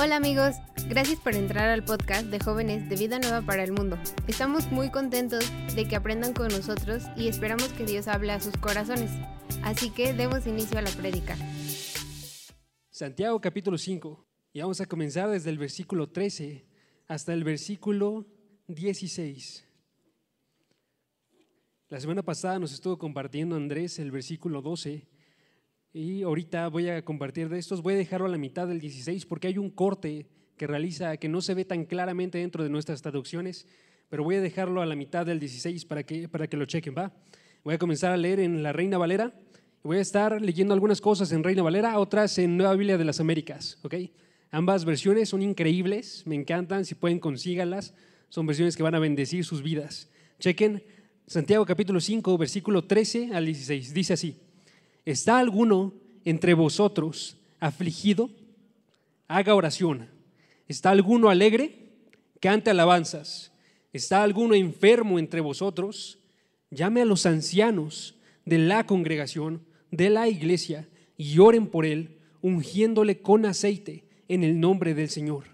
Hola amigos, gracias por entrar al podcast de jóvenes de Vida Nueva para el Mundo. Estamos muy contentos de que aprendan con nosotros y esperamos que Dios hable a sus corazones. Así que demos inicio a la prédica. Santiago capítulo 5 y vamos a comenzar desde el versículo 13 hasta el versículo 16. La semana pasada nos estuvo compartiendo Andrés el versículo 12 y ahorita voy a compartir de estos. Voy a dejarlo a la mitad del 16 porque hay un corte que realiza que no se ve tan claramente dentro de nuestras traducciones, pero voy a dejarlo a la mitad del 16 para que, para que lo chequen, ¿va? Voy a comenzar a leer en la Reina Valera. Voy a estar leyendo algunas cosas en Reina Valera, otras en Nueva Biblia de las Américas, ¿ok? Ambas versiones son increíbles, me encantan, si pueden consíganlas. Son versiones que van a bendecir sus vidas. Chequen Santiago capítulo 5, versículo 13 al 16. Dice así, ¿está alguno entre vosotros afligido? Haga oración. ¿Está alguno alegre? Cante alabanzas. ¿Está alguno enfermo entre vosotros? Llame a los ancianos de la congregación, de la iglesia, y oren por él, ungiéndole con aceite en el nombre del Señor.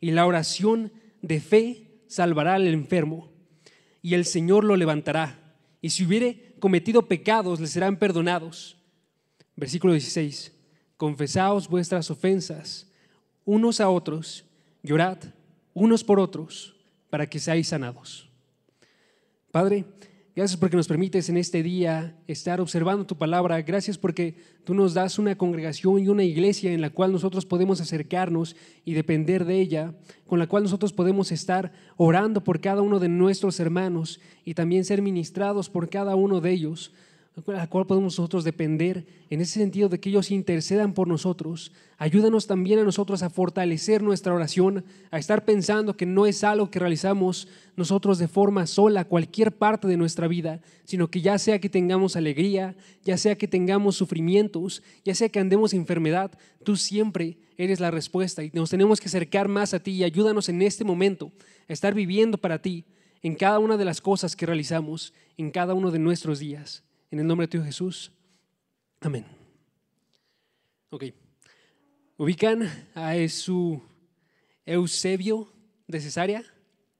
Y la oración de fe salvará al enfermo y el Señor lo levantará. Y si hubiere cometido pecados, le serán perdonados. Versículo 16. Confesaos vuestras ofensas unos a otros, llorad unos por otros, para que seáis sanados. Padre, Gracias porque nos permites en este día estar observando tu palabra. Gracias porque tú nos das una congregación y una iglesia en la cual nosotros podemos acercarnos y depender de ella, con la cual nosotros podemos estar orando por cada uno de nuestros hermanos y también ser ministrados por cada uno de ellos a la cual podemos nosotros depender en ese sentido de que ellos intercedan por nosotros. Ayúdanos también a nosotros a fortalecer nuestra oración, a estar pensando que no es algo que realizamos nosotros de forma sola, cualquier parte de nuestra vida, sino que ya sea que tengamos alegría, ya sea que tengamos sufrimientos, ya sea que andemos enfermedad, tú siempre eres la respuesta y nos tenemos que acercar más a ti y ayúdanos en este momento a estar viviendo para ti en cada una de las cosas que realizamos, en cada uno de nuestros días. En el nombre de Dios Jesús. Amén. Ok. ¿Ubican a su Eusebio de Cesarea?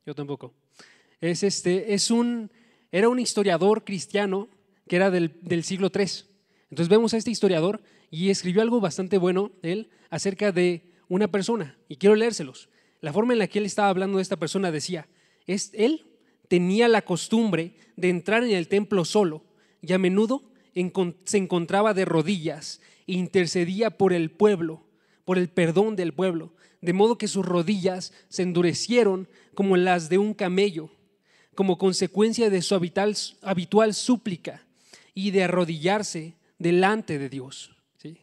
Yo tampoco. Es este, es un, era un historiador cristiano que era del, del siglo III. Entonces vemos a este historiador y escribió algo bastante bueno, él, acerca de una persona. Y quiero leérselos. La forma en la que él estaba hablando de esta persona decía, es, él tenía la costumbre de entrar en el templo solo y a menudo se encontraba de rodillas e intercedía por el pueblo, por el perdón del pueblo, de modo que sus rodillas se endurecieron como las de un camello, como consecuencia de su habitual, súplica y de arrodillarse delante de Dios. ¿sí?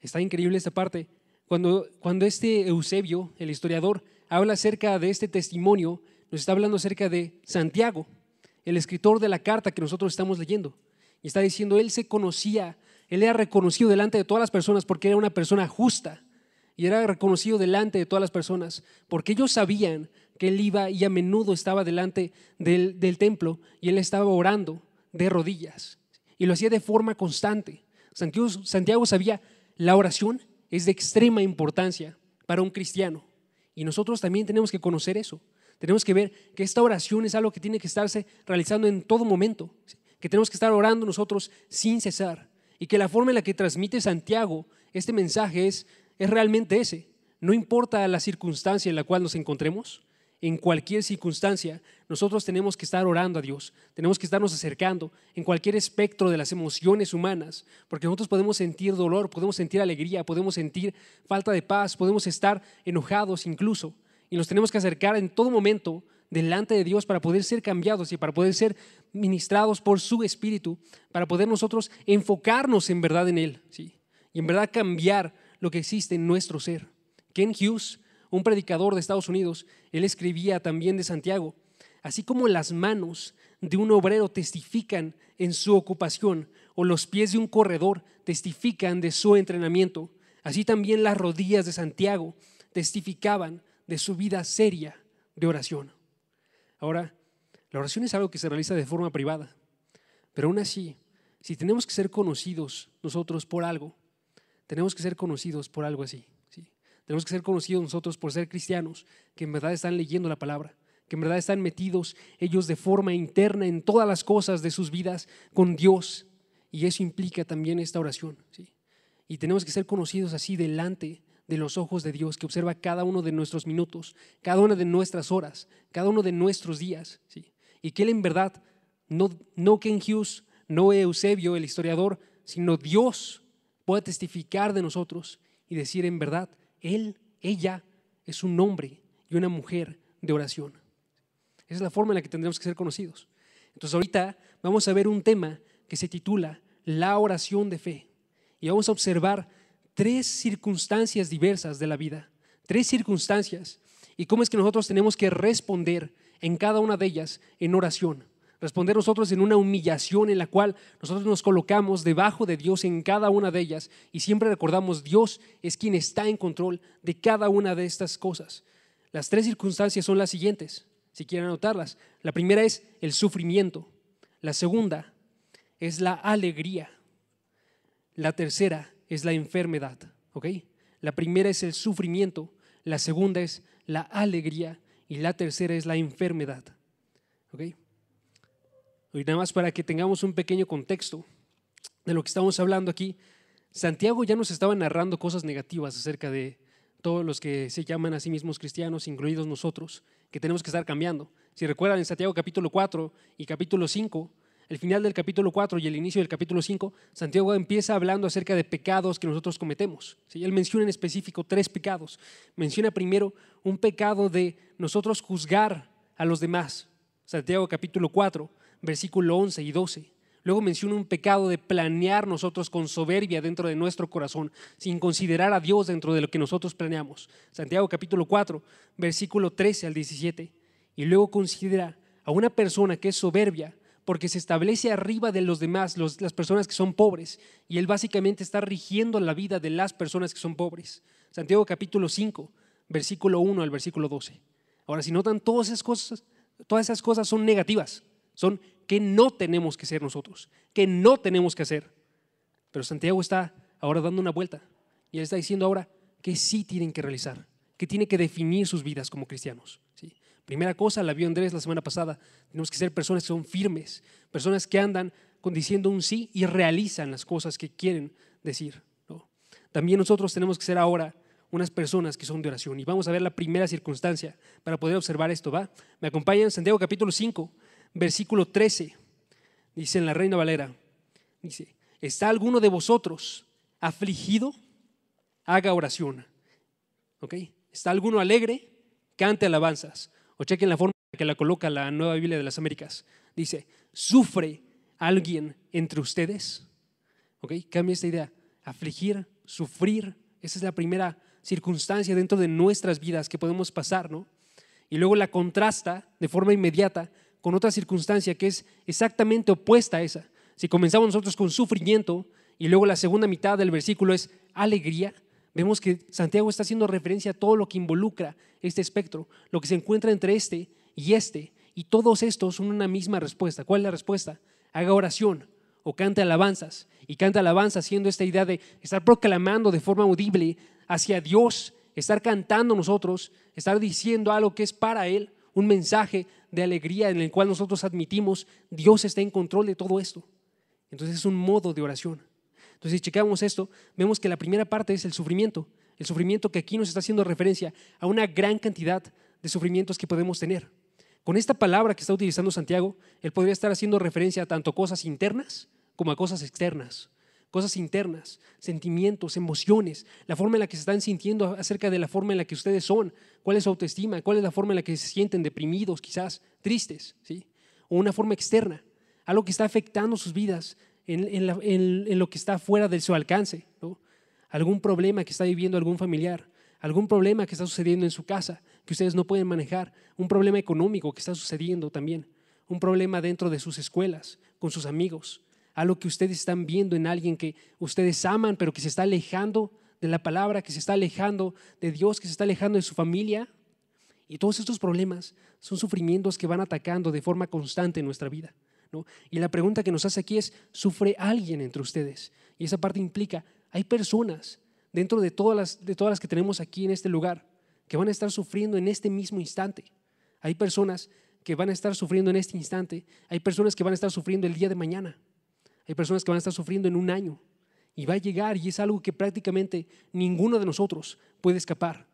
Está increíble esta parte. Cuando, cuando este Eusebio, el historiador, habla acerca de este testimonio, nos está hablando acerca de Santiago, el escritor de la carta que nosotros estamos leyendo. Y está diciendo, él se conocía, él era reconocido delante de todas las personas porque era una persona justa. Y era reconocido delante de todas las personas porque ellos sabían que él iba y a menudo estaba delante del, templo y él estaba orando de rodillas. Y lo hacía de forma constante. Santiago, Santiago sabía, la oración es de extrema importancia para un cristiano. Y nosotros también tenemos que conocer eso. Tenemos que ver que esta oración es algo que tiene que estarse realizando en todo momento, que tenemos que estar orando nosotros sin cesar y que la forma en la que transmite Santiago este mensaje es, es realmente ese. No importa la circunstancia en la cual nos encontremos, en cualquier circunstancia, nosotros tenemos que estar orando a Dios, tenemos que estarnos acercando en cualquier espectro de las emociones humanas, porque nosotros podemos sentir dolor, podemos sentir alegría, podemos sentir falta de paz, podemos estar enojados incluso, y nos tenemos que acercar en todo momento delante de Dios para poder ser cambiados y para poder ser ministrados por su Espíritu, para poder nosotros enfocarnos en verdad en Él, ¿sí? y en verdad cambiar lo que existe en nuestro ser. Ken Hughes, un predicador de Estados Unidos, él escribía también de Santiago, así como las manos de un obrero testifican en su ocupación o los pies de un corredor testifican de su entrenamiento, así también las rodillas de Santiago testificaban de su vida seria de oración. Ahora, la oración es algo que se realiza de forma privada, pero aún así, si tenemos que ser conocidos nosotros por algo, tenemos que ser conocidos por algo así. ¿sí? Tenemos que ser conocidos nosotros por ser cristianos, que en verdad están leyendo la palabra, que en verdad están metidos ellos de forma interna en todas las cosas de sus vidas con Dios. Y eso implica también esta oración. ¿sí? Y tenemos que ser conocidos así delante de los ojos de Dios, que observa cada uno de nuestros minutos, cada una de nuestras horas, cada uno de nuestros días. ¿sí? Y que Él en verdad, no, no Ken Hughes, no Eusebio, el historiador, sino Dios pueda testificar de nosotros y decir en verdad, Él, ella es un hombre y una mujer de oración. Esa es la forma en la que tendremos que ser conocidos. Entonces ahorita vamos a ver un tema que se titula La oración de fe. Y vamos a observar tres circunstancias diversas de la vida, tres circunstancias, y cómo es que nosotros tenemos que responder en cada una de ellas en oración. Responder nosotros en una humillación en la cual nosotros nos colocamos debajo de Dios en cada una de ellas y siempre recordamos Dios es quien está en control de cada una de estas cosas. Las tres circunstancias son las siguientes, si quieren anotarlas. La primera es el sufrimiento, la segunda es la alegría, la tercera es la enfermedad, ¿ok? La primera es el sufrimiento, la segunda es la alegría y la tercera es la enfermedad, ¿ok? Y nada más para que tengamos un pequeño contexto de lo que estamos hablando aquí, Santiago ya nos estaba narrando cosas negativas acerca de todos los que se llaman a sí mismos cristianos, incluidos nosotros, que tenemos que estar cambiando. Si recuerdan en Santiago capítulo 4 y capítulo 5, el final del capítulo 4 y el inicio del capítulo 5, Santiago empieza hablando acerca de pecados que nosotros cometemos. Él menciona en específico tres pecados. Menciona primero un pecado de nosotros juzgar a los demás. Santiago capítulo 4, versículo 11 y 12. Luego menciona un pecado de planear nosotros con soberbia dentro de nuestro corazón, sin considerar a Dios dentro de lo que nosotros planeamos. Santiago capítulo 4, versículo 13 al 17. Y luego considera a una persona que es soberbia porque se establece arriba de los demás, las personas que son pobres, y él básicamente está rigiendo la vida de las personas que son pobres. Santiago capítulo 5, versículo 1 al versículo 12. Ahora, si notan, todas esas cosas, todas esas cosas son negativas, son que no tenemos que ser nosotros, que no tenemos que hacer. Pero Santiago está ahora dando una vuelta y él está diciendo ahora que sí tienen que realizar, que tienen que definir sus vidas como cristianos. ¿sí? Primera cosa, la vio Andrés la semana pasada, tenemos que ser personas que son firmes, personas que andan diciendo un sí y realizan las cosas que quieren decir. También nosotros tenemos que ser ahora unas personas que son de oración. Y vamos a ver la primera circunstancia para poder observar esto, ¿va? Me acompañan Santiago capítulo 5, versículo 13. Dice en la Reina Valera, dice, ¿está alguno de vosotros afligido? Haga oración. ¿Ok? ¿Está alguno alegre? Cante alabanzas. O chequen la forma que la coloca la Nueva Biblia de las Américas. Dice, ¿sufre alguien entre ustedes? ¿Ok? Cambia esta idea. Afligir, sufrir, esa es la primera circunstancia dentro de nuestras vidas que podemos pasar, ¿no? Y luego la contrasta de forma inmediata con otra circunstancia que es exactamente opuesta a esa. Si comenzamos nosotros con sufrimiento y luego la segunda mitad del versículo es alegría, vemos que Santiago está haciendo referencia a todo lo que involucra este espectro, lo que se encuentra entre este y este, y todos estos son una misma respuesta. ¿Cuál es la respuesta? Haga oración o cante alabanzas, y cante alabanzas haciendo esta idea de estar proclamando de forma audible hacia Dios, estar cantando nosotros, estar diciendo algo que es para Él, un mensaje de alegría en el cual nosotros admitimos Dios está en control de todo esto. Entonces es un modo de oración. Entonces, si checamos esto, vemos que la primera parte es el sufrimiento. El sufrimiento que aquí nos está haciendo referencia a una gran cantidad de sufrimientos que podemos tener. Con esta palabra que está utilizando Santiago, él podría estar haciendo referencia a tanto cosas internas como a cosas externas. Cosas internas, sentimientos, emociones, la forma en la que se están sintiendo acerca de la forma en la que ustedes son, cuál es su autoestima, cuál es la forma en la que se sienten deprimidos, quizás tristes, ¿sí? o una forma externa, algo que está afectando sus vidas en, lo que está fuera de su alcance, algún problema que está viviendo algún familiar, algún problema que está sucediendo en su casa que ustedes no pueden manejar, un problema económico que está sucediendo también, un problema dentro de sus escuelas, con sus amigos, algo que ustedes están viendo en alguien que ustedes aman, pero que se está alejando de la palabra, que se está alejando de Dios, que se está alejando de su familia. Y todos estos problemas son sufrimientos que van atacando de forma constante en nuestra vida. Y la pregunta que nos hace aquí es, ¿sufre alguien entre ustedes? Y esa parte implica, hay personas dentro de todas, las, de todas las que tenemos aquí en este lugar que van a estar sufriendo en este mismo instante. Hay personas que van a estar sufriendo en este instante. Hay personas que van a estar sufriendo el día de mañana. Hay personas que van a estar sufriendo en un año. Y va a llegar y es algo que prácticamente ninguno de nosotros puede escapar.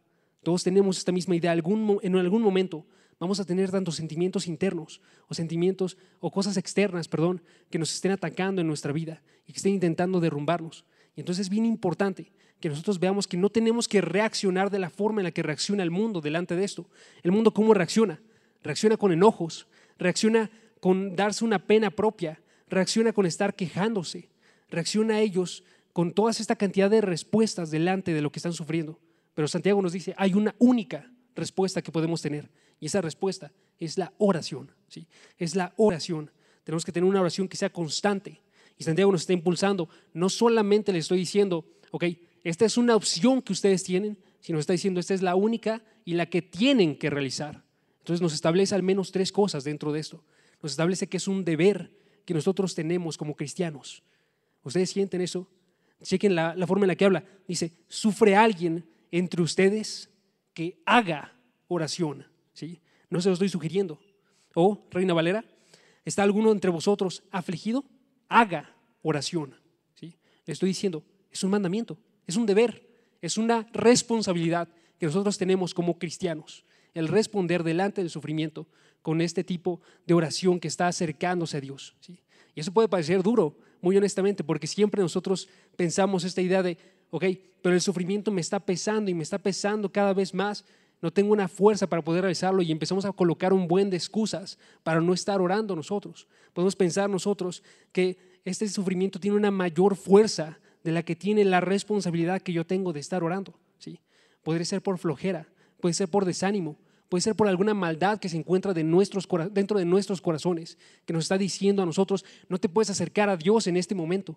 Todos tenemos esta misma idea. en algún momento vamos a tener tantos sentimientos internos o sentimientos o cosas externas, perdón, que nos estén atacando en nuestra vida y que estén intentando derrumbarnos. Y entonces es bien importante que nosotros veamos que no tenemos que reaccionar de la forma en la que reacciona el mundo delante de esto. El mundo cómo reacciona? Reacciona con enojos, reacciona con darse una pena propia, reacciona con estar quejándose, reacciona a ellos con toda esta cantidad de respuestas delante de lo que están sufriendo. Pero Santiago nos dice, hay una única respuesta que podemos tener y esa respuesta es la oración. ¿sí? Es la oración. Tenemos que tener una oración que sea constante. Y Santiago nos está impulsando. No solamente le estoy diciendo, ok, esta es una opción que ustedes tienen, sino está diciendo, esta es la única y la que tienen que realizar. Entonces nos establece al menos tres cosas dentro de esto. Nos establece que es un deber que nosotros tenemos como cristianos. ¿Ustedes sienten eso? Chequen la, la forma en la que habla. Dice, ¿sufre alguien entre ustedes que haga oración? ¿Sí? No se lo estoy sugiriendo. O, Reina Valera, ¿está alguno entre vosotros afligido? Haga oración. ¿Sí? Le estoy diciendo, es un mandamiento. Es un deber, es una responsabilidad que nosotros tenemos como cristianos, el responder delante del sufrimiento con este tipo de oración que está acercándose a Dios. Y eso puede parecer duro, muy honestamente, porque siempre nosotros pensamos esta idea de, ok, pero el sufrimiento me está pesando y me está pesando cada vez más, no tengo una fuerza para poder realizarlo y empezamos a colocar un buen de excusas para no estar orando nosotros. Podemos pensar nosotros que este sufrimiento tiene una mayor fuerza de la que tiene la responsabilidad que yo tengo de estar orando. ¿sí? Podría ser por flojera, puede ser por desánimo, puede ser por alguna maldad que se encuentra dentro de nuestros corazones, que nos está diciendo a nosotros, no te puedes acercar a Dios en este momento.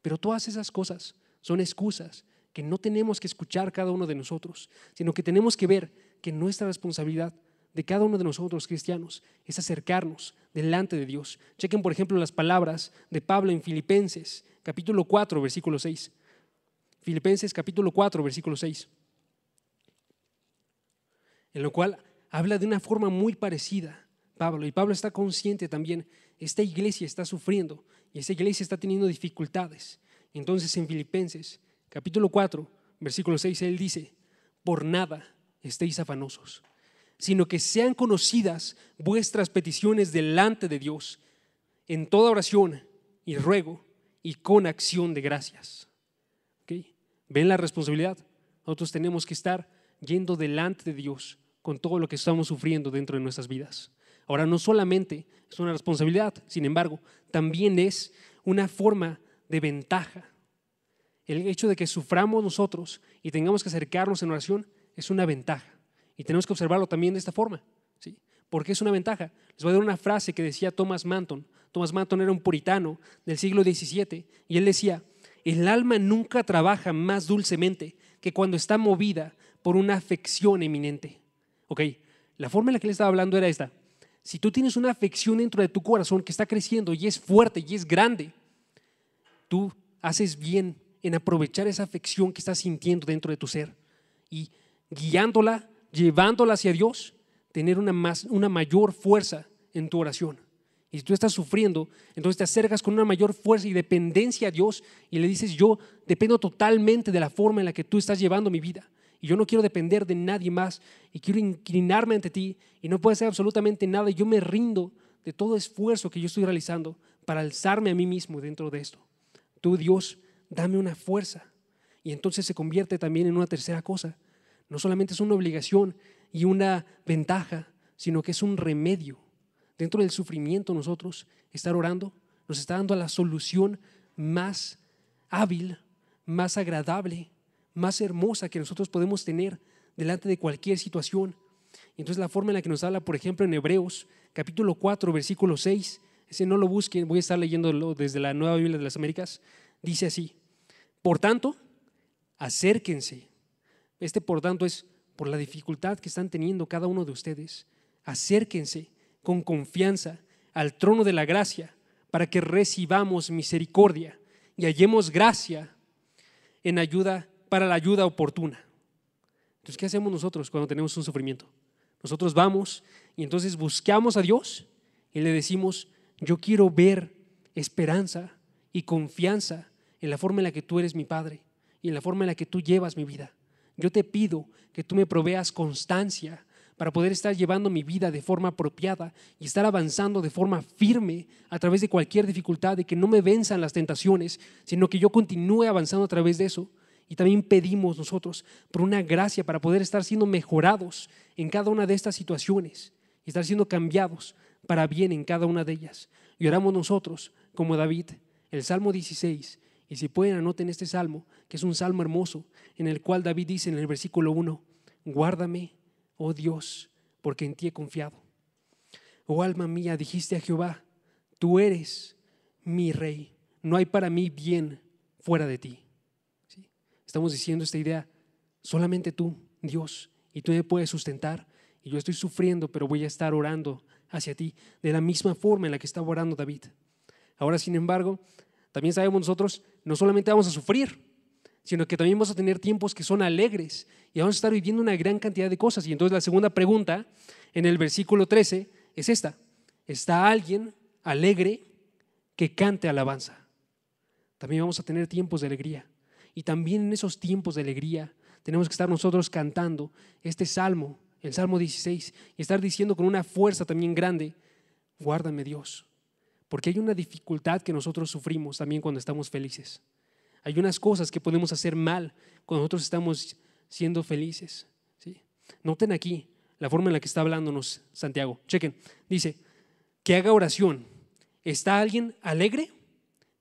Pero todas esas cosas son excusas que no tenemos que escuchar cada uno de nosotros, sino que tenemos que ver que nuestra responsabilidad de cada uno de nosotros cristianos es acercarnos delante de Dios. Chequen, por ejemplo, las palabras de Pablo en Filipenses capítulo 4, versículo 6. Filipenses capítulo 4, versículo 6. En lo cual habla de una forma muy parecida Pablo. Y Pablo está consciente también, esta iglesia está sufriendo y esta iglesia está teniendo dificultades. Entonces en Filipenses capítulo 4, versículo 6, él dice, por nada estéis afanosos, sino que sean conocidas vuestras peticiones delante de Dios en toda oración y ruego y con acción de gracias. ¿Ven la responsabilidad? Nosotros tenemos que estar yendo delante de Dios con todo lo que estamos sufriendo dentro de nuestras vidas. Ahora, no solamente es una responsabilidad, sin embargo, también es una forma de ventaja. El hecho de que suframos nosotros y tengamos que acercarnos en oración es una ventaja. Y tenemos que observarlo también de esta forma. ¿sí? ¿Por qué es una ventaja? Les voy a dar una frase que decía Thomas Manton. Thomas Manton era un puritano del siglo XVII y él decía, el alma nunca trabaja más dulcemente que cuando está movida por una afección eminente. Ok, la forma en la que él estaba hablando era esta. Si tú tienes una afección dentro de tu corazón que está creciendo y es fuerte y es grande, tú haces bien en aprovechar esa afección que estás sintiendo dentro de tu ser y guiándola, llevándola hacia Dios, tener una, más, una mayor fuerza en tu oración. Y si tú estás sufriendo, entonces te acercas con una mayor fuerza y dependencia a Dios y le dices, yo dependo totalmente de la forma en la que tú estás llevando mi vida. Y yo no quiero depender de nadie más y quiero inclinarme ante ti y no puede ser absolutamente nada. Y yo me rindo de todo esfuerzo que yo estoy realizando para alzarme a mí mismo dentro de esto. Tú, Dios, dame una fuerza. Y entonces se convierte también en una tercera cosa. No solamente es una obligación y una ventaja, sino que es un remedio dentro del sufrimiento nosotros, estar orando, nos está dando la solución más hábil, más agradable, más hermosa que nosotros podemos tener delante de cualquier situación. Entonces la forma en la que nos habla, por ejemplo, en Hebreos capítulo 4, versículo 6, ese no lo busquen, voy a estar leyéndolo desde la Nueva Biblia de las Américas, dice así, por tanto, acérquense. Este por tanto es por la dificultad que están teniendo cada uno de ustedes. Acérquense con confianza al trono de la gracia para que recibamos misericordia y hallemos gracia en ayuda para la ayuda oportuna. Entonces, ¿qué hacemos nosotros cuando tenemos un sufrimiento? Nosotros vamos y entonces buscamos a Dios y le decimos, yo quiero ver esperanza y confianza en la forma en la que tú eres mi Padre y en la forma en la que tú llevas mi vida. Yo te pido que tú me proveas constancia para poder estar llevando mi vida de forma apropiada y estar avanzando de forma firme a través de cualquier dificultad, de que no me venzan las tentaciones, sino que yo continúe avanzando a través de eso. Y también pedimos nosotros por una gracia para poder estar siendo mejorados en cada una de estas situaciones y estar siendo cambiados para bien en cada una de ellas. Y oramos nosotros, como David, el Salmo 16, y si pueden anoten este salmo, que es un salmo hermoso, en el cual David dice en el versículo 1, guárdame, oh Dios, porque en ti he confiado. Oh alma mía, dijiste a Jehová, tú eres mi rey, no hay para mí bien fuera de ti. Estamos diciendo esta idea, solamente tú, Dios, y tú me puedes sustentar, y yo estoy sufriendo, pero voy a estar orando hacia ti de la misma forma en la que estaba orando David. Ahora, sin embargo, también sabemos nosotros, no solamente vamos a sufrir, sino que también vamos a tener tiempos que son alegres y vamos a estar viviendo una gran cantidad de cosas. Y entonces la segunda pregunta en el versículo 13 es esta. ¿Está alguien alegre que cante alabanza? También vamos a tener tiempos de alegría. Y también en esos tiempos de alegría tenemos que estar nosotros cantando este salmo, el Salmo 16, y estar diciendo con una fuerza también grande, guárdame Dios, porque hay una dificultad que nosotros sufrimos también cuando estamos felices. Hay unas cosas que podemos hacer mal cuando nosotros estamos siendo felices. ¿sí? Noten aquí la forma en la que está hablándonos Santiago. Chequen. Dice, que haga oración. ¿Está alguien alegre?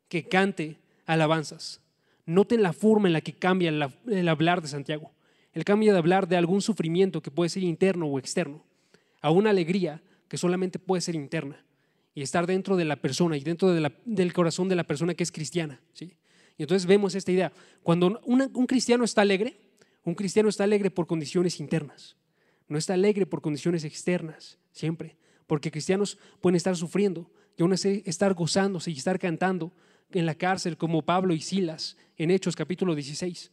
Que cante alabanzas. Noten la forma en la que cambia el hablar de Santiago. Él cambia de hablar de algún sufrimiento que puede ser interno o externo a una alegría que solamente puede ser interna y estar dentro de la persona y dentro del corazón de la persona que es cristiana. ¿sí? Y entonces vemos esta idea. Cuando un cristiano está alegre, un cristiano está alegre por condiciones internas, no está alegre por condiciones externas, siempre. Porque cristianos pueden estar sufriendo y aún así estar gozándose y estar cantando en la cárcel como Pablo y Silas en Hechos capítulo 16.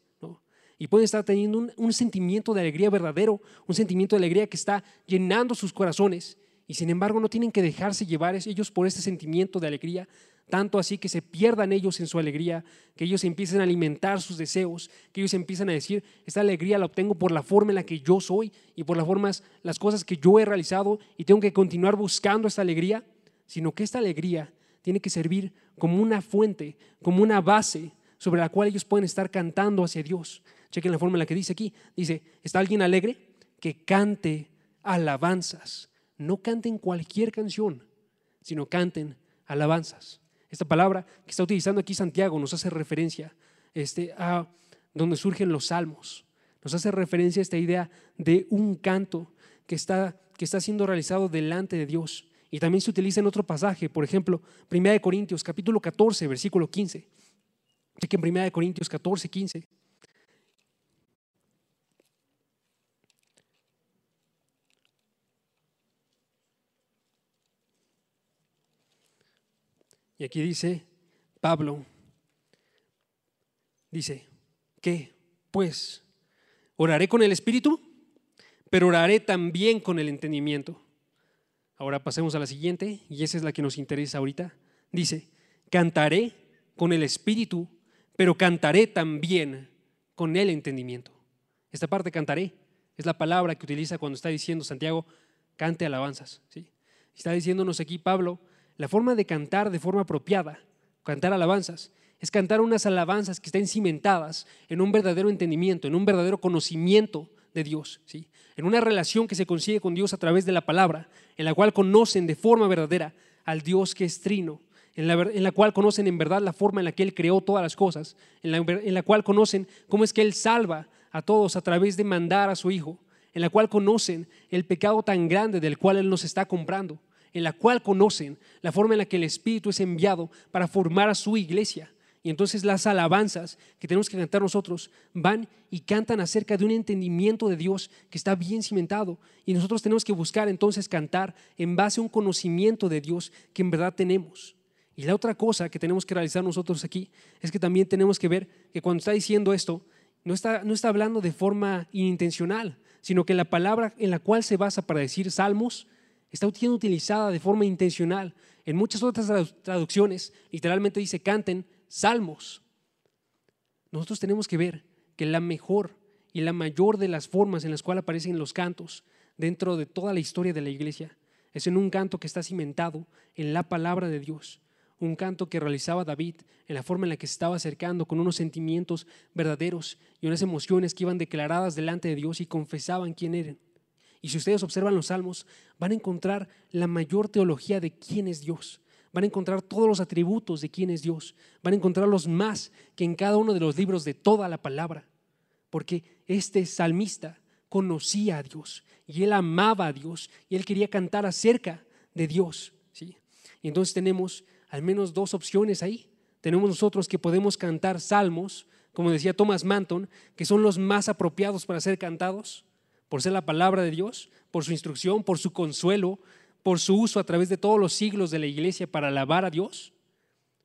Y pueden estar teniendo un sentimiento de alegría verdadero, un sentimiento de alegría que está llenando sus corazones y sin embargo no tienen que dejarse llevar ellos por este sentimiento de alegría, tanto así que se pierdan ellos en su alegría, que ellos empiecen a alimentar sus deseos, que ellos empiezan a decir, esta alegría la obtengo por la forma en la que yo soy y por las formas, las cosas que yo he realizado y tengo que continuar buscando esta alegría, sino que esta alegría tiene que servir como una fuente, como una base sobre la cual ellos pueden estar cantando hacia Dios. Chequen la forma en la que dice aquí, dice, ¿está alguien alegre? Que cante alabanzas no canten cualquier canción, sino canten alabanzas. Esta palabra que está utilizando aquí Santiago nos hace referencia este, a donde surgen los salmos. Nos hace referencia a esta idea de un canto que está, que está siendo realizado delante de Dios. Y también se utiliza en otro pasaje, por ejemplo, 1 Corintios capítulo 14, versículo 15. que en 1 Corintios 14, 15. Y aquí dice Pablo, dice, ¿qué? Pues, oraré con el Espíritu, pero oraré también con el entendimiento. Ahora pasemos a la siguiente, y esa es la que nos interesa ahorita. Dice, cantaré con el Espíritu, pero cantaré también con el entendimiento. Esta parte cantaré es la palabra que utiliza cuando está diciendo Santiago, cante alabanzas. ¿sí? Está diciéndonos aquí Pablo la forma de cantar de forma apropiada, cantar alabanzas, es cantar unas alabanzas que estén cimentadas en un verdadero entendimiento, en un verdadero conocimiento de Dios, ¿sí? en una relación que se consigue con Dios a través de la palabra, en la cual conocen de forma verdadera al Dios que es trino, en la, cual conocen en verdad la forma en la que Él creó todas las cosas, en la, en la cual conocen cómo es que Él salva a todos a través de mandar a su Hijo, en la cual conocen el pecado tan grande del cual Él nos está comprando, en la cual conocen la forma en la que el Espíritu es enviado para formar a su iglesia. Y entonces las alabanzas que tenemos que cantar nosotros van y cantan acerca de un entendimiento de Dios que está bien cimentado. Y nosotros tenemos que buscar entonces cantar en base a un conocimiento de Dios que en verdad tenemos. Y la otra cosa que tenemos que realizar nosotros aquí es que también tenemos que ver que cuando está diciendo esto, no está, no está hablando de forma inintencional, sino que la palabra en la cual se basa para decir salmos está siendo utilizada de forma intencional. En muchas otras traducciones literalmente dice canten salmos. Nosotros tenemos que ver que la mejor y la mayor de las formas en las cuales aparecen los cantos dentro de toda la historia de la iglesia es en un canto que está cimentado en la palabra de Dios, un canto que realizaba David en la forma en la que se estaba acercando con unos sentimientos verdaderos y unas emociones que iban declaradas delante de Dios y confesaban quién eran. Y si ustedes observan los salmos, van a encontrar la mayor teología de quién es Dios. Van a encontrar todos los atributos de quién es Dios. Van a encontrarlos más que en cada uno de los libros de toda la palabra. Porque este salmista conocía a Dios y él amaba a Dios y él quería cantar acerca de Dios. ¿sí? Y entonces tenemos al menos dos opciones ahí. Tenemos nosotros que podemos cantar salmos, como decía Thomas Manton, que son los más apropiados para ser cantados, por ser la palabra de Dios, por su instrucción, por su consuelo, por su uso a través de todos los siglos de la iglesia para alabar a Dios,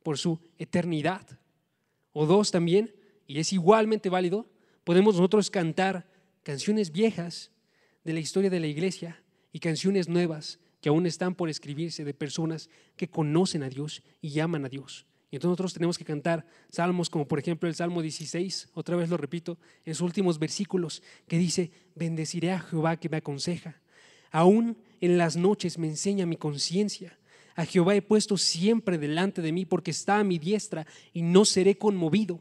por su eternidad. O dos también, y es igualmente válido, podemos nosotros cantar canciones viejas de la historia de la iglesia y canciones nuevas que aún están por escribirse de personas que conocen a Dios y aman a Dios. Y entonces nosotros tenemos que cantar salmos como por ejemplo el Salmo 16, otra vez lo repito, en sus últimos versículos, que dice, bendeciré a Jehová que me aconseja. Aún en las noches me enseña mi conciencia. A Jehová he puesto siempre delante de mí porque está a mi diestra y no seré conmovido.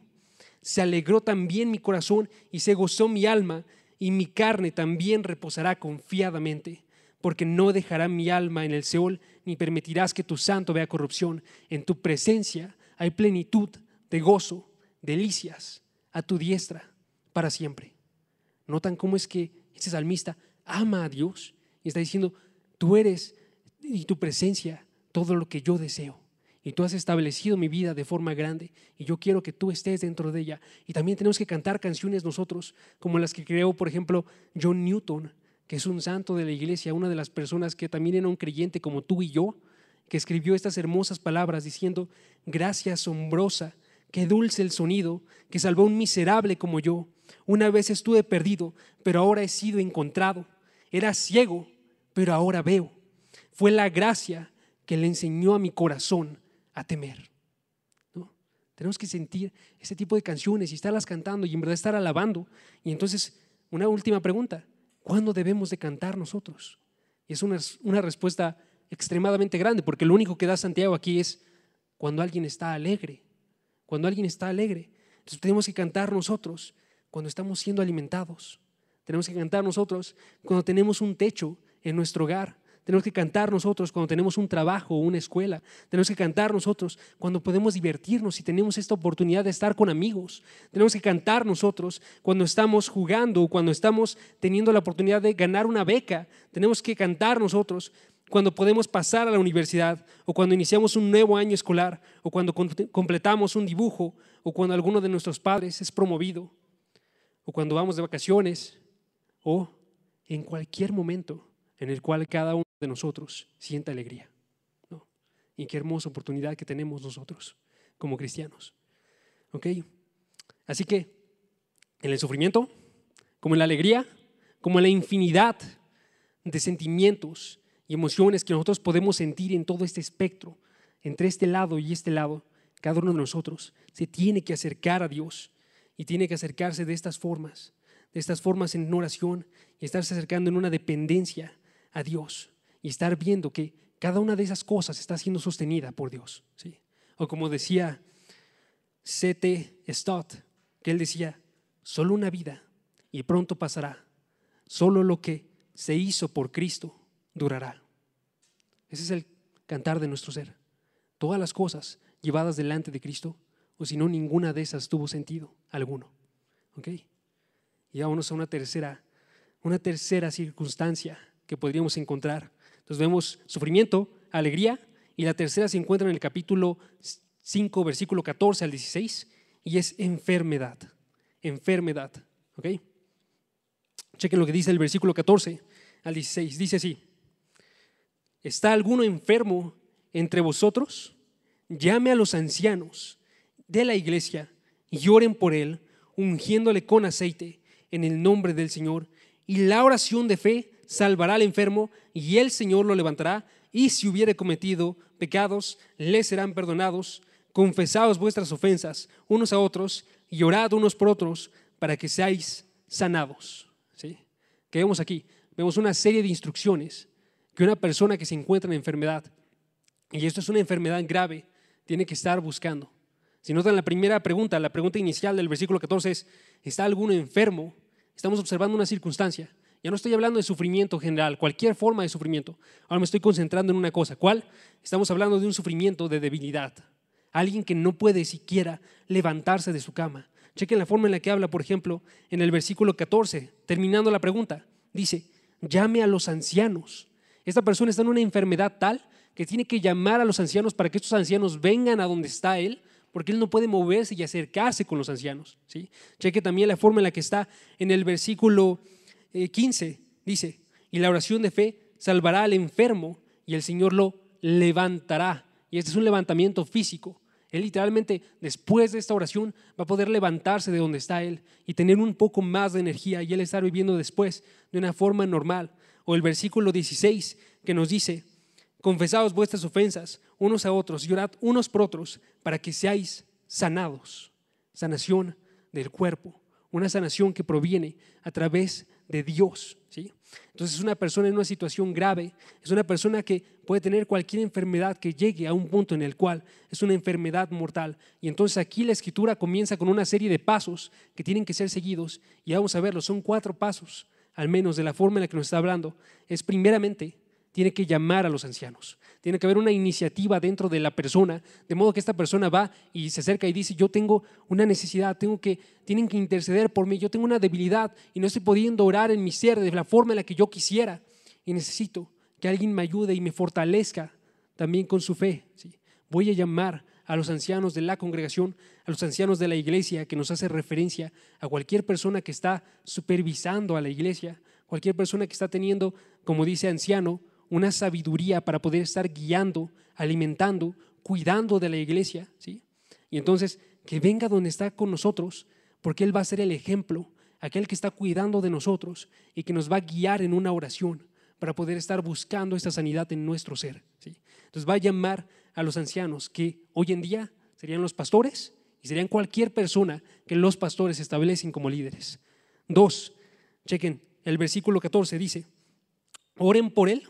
Se alegró también mi corazón y se gozó mi alma y mi carne también reposará confiadamente porque no dejará mi alma en el Seol, ni permitirás que tu santo vea corrupción. En tu presencia hay plenitud de gozo, delicias a tu diestra para siempre. Notan cómo es que este salmista ama a Dios y está diciendo, tú eres y tu presencia todo lo que yo deseo. Y tú has establecido mi vida de forma grande y yo quiero que tú estés dentro de ella. Y también tenemos que cantar canciones nosotros, como las que creó, por ejemplo, John Newton, que es un santo de la iglesia, una de las personas que también era un creyente como tú y yo, que escribió estas hermosas palabras diciendo, gracia asombrosa, qué dulce el sonido, que salvó a un miserable como yo. Una vez estuve perdido, pero ahora he sido encontrado. Era ciego, pero ahora veo. Fue la gracia que le enseñó a mi corazón a temer. Tenemos que sentir ese tipo de canciones y estarlas cantando y en verdad estar alabando. Y entonces, una última pregunta. ¿Cuándo debemos de cantar nosotros? Y es una, una respuesta extremadamente grande, porque lo único que da Santiago aquí es cuando alguien está alegre, cuando alguien está alegre. Tenemos que cantar nosotros cuando estamos siendo alimentados. Tenemos que cantar nosotros cuando tenemos un techo en nuestro hogar, tenemos que cantar nosotros cuando tenemos un trabajo o una escuela. Tenemos que cantar nosotros cuando podemos divertirnos y tenemos esta oportunidad de estar con amigos. Tenemos que cantar nosotros cuando estamos jugando o cuando estamos teniendo la oportunidad de ganar una beca. Tenemos que cantar nosotros cuando podemos pasar a la universidad o cuando iniciamos un nuevo año escolar o cuando completamos un dibujo o cuando alguno de nuestros padres es promovido o cuando vamos de vacaciones o en cualquier momento en el cual cada uno de nosotros sienta alegría. ¿no? Y qué hermosa oportunidad que tenemos nosotros como cristianos. ¿Ok? Así que en el sufrimiento, como en la alegría, como en la infinidad de sentimientos y emociones que nosotros podemos sentir en todo este espectro, entre este lado y este lado, cada uno de nosotros se tiene que acercar a Dios y tiene que acercarse de estas formas, de estas formas en oración y estarse acercando en una dependencia a Dios y estar viendo que cada una de esas cosas está siendo sostenida por Dios. ¿sí? O como decía C.T. Stott, que él decía, solo una vida y pronto pasará. Solo lo que se hizo por Cristo durará. Ese es el cantar de nuestro ser. Todas las cosas llevadas delante de Cristo, o si no, ninguna de esas tuvo sentido alguno. ¿Ok? Y vámonos a una tercera, una tercera circunstancia que podríamos encontrar. Entonces vemos sufrimiento, alegría, y la tercera se encuentra en el capítulo 5, versículo 14 al 16, y es enfermedad. Enfermedad. ¿Ok? Chequen lo que dice el versículo 14 al 16. Dice así, ¿está alguno enfermo entre vosotros? Llame a los ancianos de la iglesia y oren por él, ungiéndole con aceite en el nombre del Señor. Y la oración de fe salvará al enfermo y el Señor lo levantará. Y si hubiere cometido pecados, le serán perdonados. Confesaos vuestras ofensas unos a otros y orad unos por otros para que seáis sanados. ¿Sí? ¿Qué vemos aquí? Vemos una serie de instrucciones que una persona que se encuentra en enfermedad, y esto es una enfermedad grave, tiene que estar buscando. Si notan la primera pregunta, la pregunta inicial del versículo 14 es, ¿está alguno enfermo? Estamos observando una circunstancia. Ya no estoy hablando de sufrimiento general, cualquier forma de sufrimiento. Ahora me estoy concentrando en una cosa. ¿Cuál? Estamos hablando de un sufrimiento de debilidad. Alguien que no puede siquiera levantarse de su cama. Chequen la forma en la que habla, por ejemplo, en el versículo 14, terminando la pregunta. Dice, llame a los ancianos. Esta persona está en una enfermedad tal que tiene que llamar a los ancianos para que estos ancianos vengan a donde está él, porque él no puede moverse y acercarse con los ancianos. ¿sí? Cheque también la forma en la que está en el versículo 15. Eh, dice, y la oración de fe salvará al enfermo y el Señor lo levantará. Y este es un levantamiento físico. Él literalmente después de esta oración va a poder levantarse de donde está él y tener un poco más de energía y él estar viviendo después de una forma normal. O el versículo 16 que nos dice, confesaos vuestras ofensas unos a otros y orad unos por otros para que seáis sanados. Sanación del cuerpo, una sanación que proviene a través de Dios. ¿sí? Entonces es una persona en una situación grave, es una persona que puede tener cualquier enfermedad que llegue a un punto en el cual es una enfermedad mortal. Y entonces aquí la escritura comienza con una serie de pasos que tienen que ser seguidos y vamos a verlo, son cuatro pasos al menos de la forma en la que nos está hablando. Es primeramente tiene que llamar a los ancianos. Tiene que haber una iniciativa dentro de la persona, de modo que esta persona va y se acerca y dice, yo tengo una necesidad, tengo que, tienen que interceder por mí, yo tengo una debilidad y no estoy pudiendo orar en mi ser de la forma en la que yo quisiera y necesito que alguien me ayude y me fortalezca también con su fe. Voy a llamar a los ancianos de la congregación, a los ancianos de la iglesia, que nos hace referencia a cualquier persona que está supervisando a la iglesia, cualquier persona que está teniendo, como dice anciano, una sabiduría para poder estar guiando, alimentando, cuidando de la iglesia, ¿sí? Y entonces que venga donde está con nosotros, porque Él va a ser el ejemplo, aquel que está cuidando de nosotros y que nos va a guiar en una oración para poder estar buscando esta sanidad en nuestro ser. ¿sí? Entonces va a llamar a los ancianos, que hoy en día serían los pastores y serían cualquier persona que los pastores establecen como líderes. Dos, chequen, el versículo 14 dice, oren por Él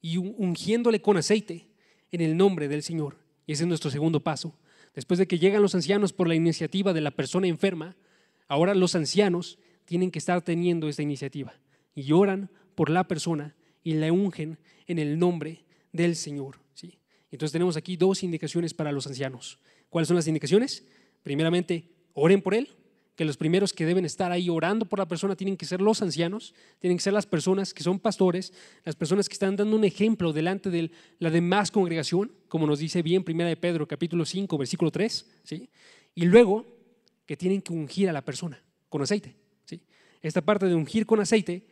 y ungiéndole con aceite en el nombre del Señor. Y ese es nuestro segundo paso. Después de que llegan los ancianos por la iniciativa de la persona enferma, ahora los ancianos tienen que estar teniendo esta iniciativa y oran por la persona y la ungen en el nombre del Señor. Entonces tenemos aquí dos indicaciones para los ancianos. ¿Cuáles son las indicaciones? Primeramente, oren por él que los primeros que deben estar ahí orando por la persona tienen que ser los ancianos, tienen que ser las personas que son pastores, las personas que están dando un ejemplo delante de la demás congregación, como nos dice bien Primera de Pedro capítulo 5 versículo 3, ¿sí? Y luego que tienen que ungir a la persona con aceite, ¿sí? Esta parte de ungir con aceite,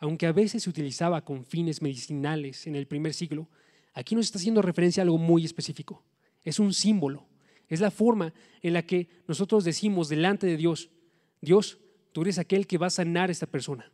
aunque a veces se utilizaba con fines medicinales en el primer siglo, aquí nos está haciendo referencia a algo muy específico. Es un símbolo es la forma en la que nosotros decimos delante de Dios, Dios, tú eres aquel que va a sanar a esta persona.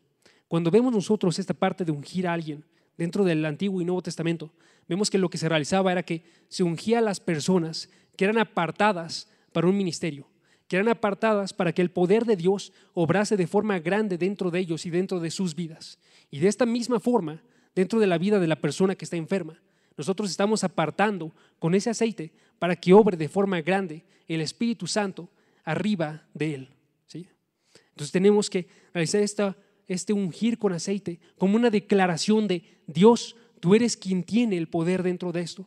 Cuando vemos nosotros esta parte de ungir a alguien dentro del Antiguo y Nuevo Testamento, vemos que lo que se realizaba era que se ungía a las personas que eran apartadas para un ministerio, que eran apartadas para que el poder de Dios obrase de forma grande dentro de ellos y dentro de sus vidas. Y de esta misma forma, dentro de la vida de la persona que está enferma, nosotros estamos apartando con ese aceite para que obre de forma grande el Espíritu Santo arriba de él. ¿sí? Entonces tenemos que realizar esta, este ungir con aceite como una declaración de Dios, tú eres quien tiene el poder dentro de esto.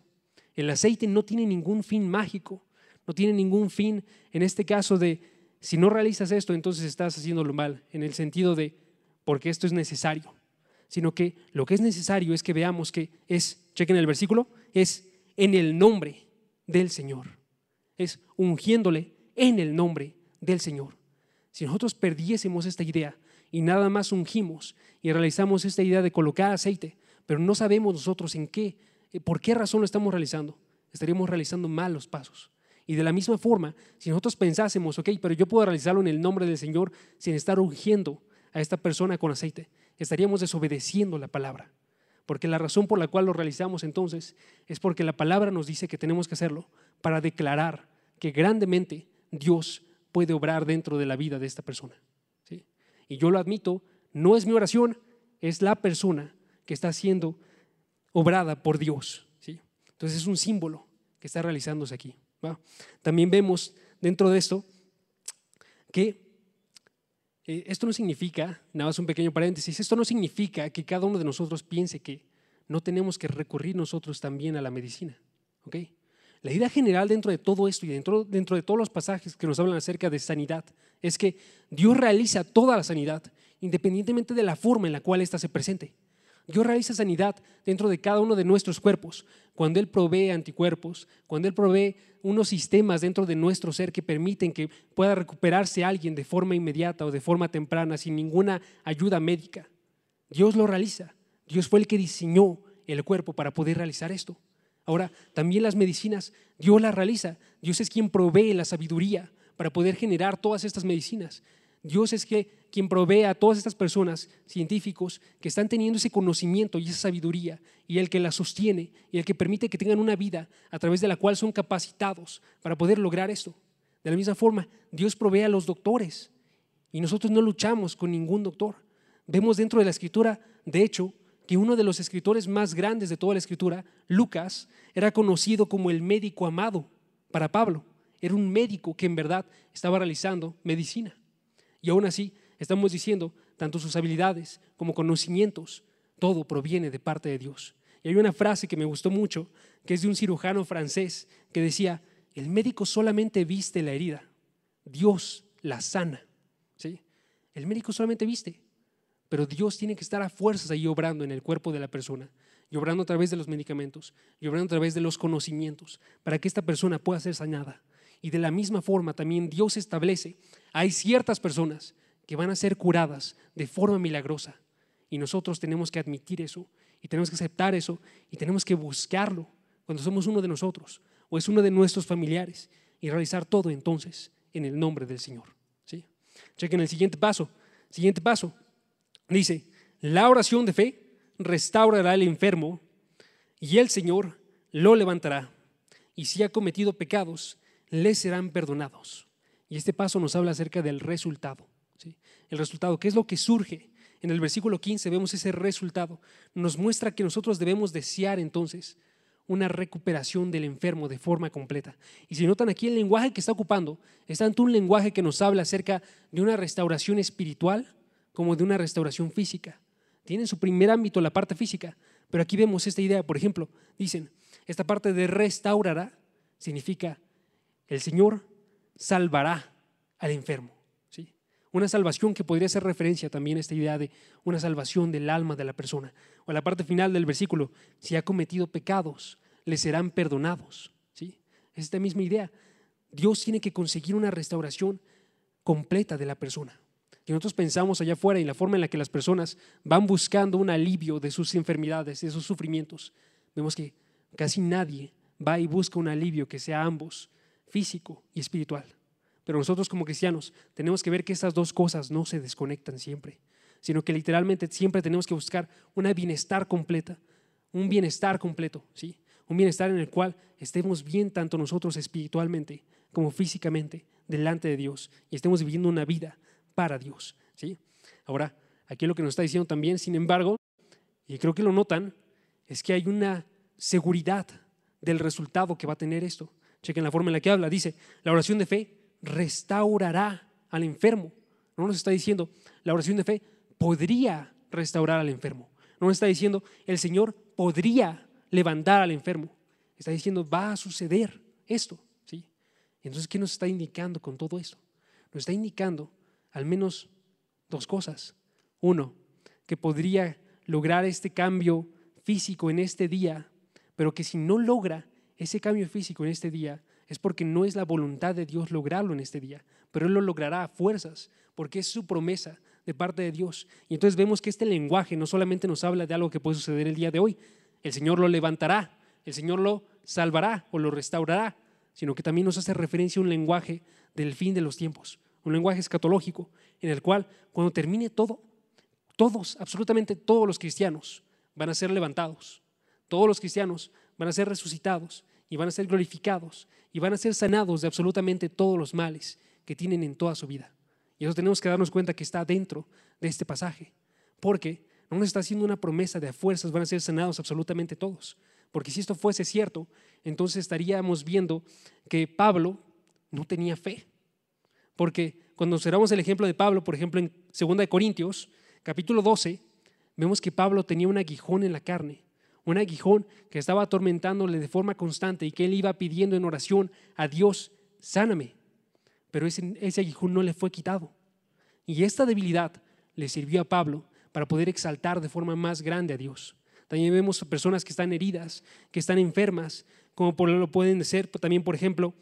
El aceite no tiene ningún fin mágico, no tiene ningún fin en este caso de si no realizas esto, entonces estás haciéndolo mal, en el sentido de porque esto es necesario, sino que lo que es necesario es que veamos que es, chequen el versículo, es en el nombre del Señor. Es ungiéndole en el nombre del Señor. Si nosotros perdiésemos esta idea y nada más ungimos y realizamos esta idea de colocar aceite, pero no sabemos nosotros en qué, eh, por qué razón lo estamos realizando, estaríamos realizando mal los pasos. Y de la misma forma, si nosotros pensásemos, ok, pero yo puedo realizarlo en el nombre del Señor sin estar ungiendo a esta persona con aceite, estaríamos desobedeciendo la palabra. Porque la razón por la cual lo realizamos entonces es porque la palabra nos dice que tenemos que hacerlo para declarar que grandemente Dios puede obrar dentro de la vida de esta persona. ¿sí? Y yo lo admito, no es mi oración, es la persona que está siendo obrada por Dios. ¿sí? Entonces es un símbolo que está realizándose aquí. También vemos dentro de esto que eh, esto no significa, nada más un pequeño paréntesis, esto no significa que cada uno de nosotros piense que no tenemos que recurrir nosotros también a la medicina. La idea general dentro de todo esto y dentro, dentro de todos los pasajes que nos hablan acerca de sanidad es que Dios realiza toda la sanidad independientemente de la forma en la cual ésta se presente. Dios realiza sanidad dentro de cada uno de nuestros cuerpos, cuando Él provee anticuerpos, cuando Él provee unos sistemas dentro de nuestro ser que permiten que pueda recuperarse alguien de forma inmediata o de forma temprana sin ninguna ayuda médica. Dios lo realiza. Dios fue el que diseñó el cuerpo para poder realizar esto. Ahora, también las medicinas, Dios las realiza. Dios es quien provee la sabiduría para poder generar todas estas medicinas. Dios es que, quien provee a todas estas personas, científicos, que están teniendo ese conocimiento y esa sabiduría, y el que la sostiene, y el que permite que tengan una vida a través de la cual son capacitados para poder lograr esto. De la misma forma, Dios provee a los doctores, y nosotros no luchamos con ningún doctor. Vemos dentro de la escritura, de hecho, que uno de los escritores más grandes de toda la escritura, Lucas, era conocido como el médico amado para Pablo. Era un médico que en verdad estaba realizando medicina. Y aún así, estamos diciendo, tanto sus habilidades como conocimientos, todo proviene de parte de Dios. Y hay una frase que me gustó mucho, que es de un cirujano francés, que decía, el médico solamente viste la herida, Dios la sana. ¿Sí? El médico solamente viste, pero Dios tiene que estar a fuerzas ahí obrando en el cuerpo de la persona, y obrando a través de los medicamentos, y obrando a través de los conocimientos, para que esta persona pueda ser sanada. Y de la misma forma también Dios establece, hay ciertas personas que van a ser curadas de forma milagrosa. Y nosotros tenemos que admitir eso, y tenemos que aceptar eso, y tenemos que buscarlo cuando somos uno de nosotros, o es uno de nuestros familiares, y realizar todo entonces en el nombre del Señor. ¿sí? Chequen el siguiente paso. Siguiente paso. Dice, la oración de fe restaurará al enfermo y el Señor lo levantará. Y si ha cometido pecados, les serán perdonados. Y este paso nos habla acerca del resultado. El resultado, ¿qué es lo que surge? En el versículo 15 vemos ese resultado. Nos muestra que nosotros debemos desear entonces una recuperación del enfermo de forma completa. Y si notan aquí el lenguaje que está ocupando, es tanto un lenguaje que nos habla acerca de una restauración espiritual como de una restauración física. Tiene su primer ámbito la parte física, pero aquí vemos esta idea, por ejemplo, dicen, esta parte de restaurará significa el Señor salvará al enfermo. Una salvación que podría hacer referencia también a esta idea de una salvación del alma de la persona. O la parte final del versículo, si ha cometido pecados, le serán perdonados. ¿sí? Es esta misma idea. Dios tiene que conseguir una restauración completa de la persona. Y nosotros pensamos allá afuera y la forma en la que las personas van buscando un alivio de sus enfermedades, de sus sufrimientos, vemos que casi nadie va y busca un alivio que sea ambos físico y espiritual. Pero nosotros como cristianos tenemos que ver que estas dos cosas no se desconectan siempre, sino que literalmente siempre tenemos que buscar una bienestar completa, un bienestar completo, ¿sí? Un bienestar en el cual estemos bien tanto nosotros espiritualmente como físicamente delante de Dios y estemos viviendo una vida para Dios, ¿sí? Ahora, aquí lo que nos está diciendo también, sin embargo, y creo que lo notan, es que hay una seguridad del resultado que va a tener esto. Chequen la forma en la que habla. Dice, la oración de fe restaurará al enfermo. No nos está diciendo, la oración de fe podría restaurar al enfermo. No nos está diciendo, el Señor podría levantar al enfermo. Está diciendo, va a suceder esto. ¿sí? Entonces, ¿qué nos está indicando con todo esto? Nos está indicando al menos dos cosas. Uno, que podría lograr este cambio físico en este día, pero que si no logra ese cambio físico en este día es porque no es la voluntad de Dios lograrlo en este día, pero Él lo logrará a fuerzas, porque es su promesa de parte de Dios. Y entonces vemos que este lenguaje no solamente nos habla de algo que puede suceder el día de hoy, el Señor lo levantará, el Señor lo salvará o lo restaurará, sino que también nos hace referencia a un lenguaje del fin de los tiempos, un lenguaje escatológico, en el cual cuando termine todo, todos, absolutamente todos los cristianos van a ser levantados, todos los cristianos van a ser resucitados y van a ser glorificados y van a ser sanados de absolutamente todos los males que tienen en toda su vida. Y eso tenemos que darnos cuenta que está dentro de este pasaje, porque no nos está haciendo una promesa de a fuerzas van a ser sanados absolutamente todos. Porque si esto fuese cierto, entonces estaríamos viendo que Pablo no tenía fe. Porque cuando observamos el ejemplo de Pablo, por ejemplo, en 2 Corintios, capítulo 12, vemos que Pablo tenía un aguijón en la carne, un aguijón que estaba atormentándole de forma constante y que él iba pidiendo en oración a Dios, sáname. Pero ese, ese aguijón no le fue quitado. Y esta debilidad le sirvió a Pablo para poder exaltar de forma más grande a Dios. También vemos personas que están heridas, que están enfermas, como por lo pueden ser también, por ejemplo,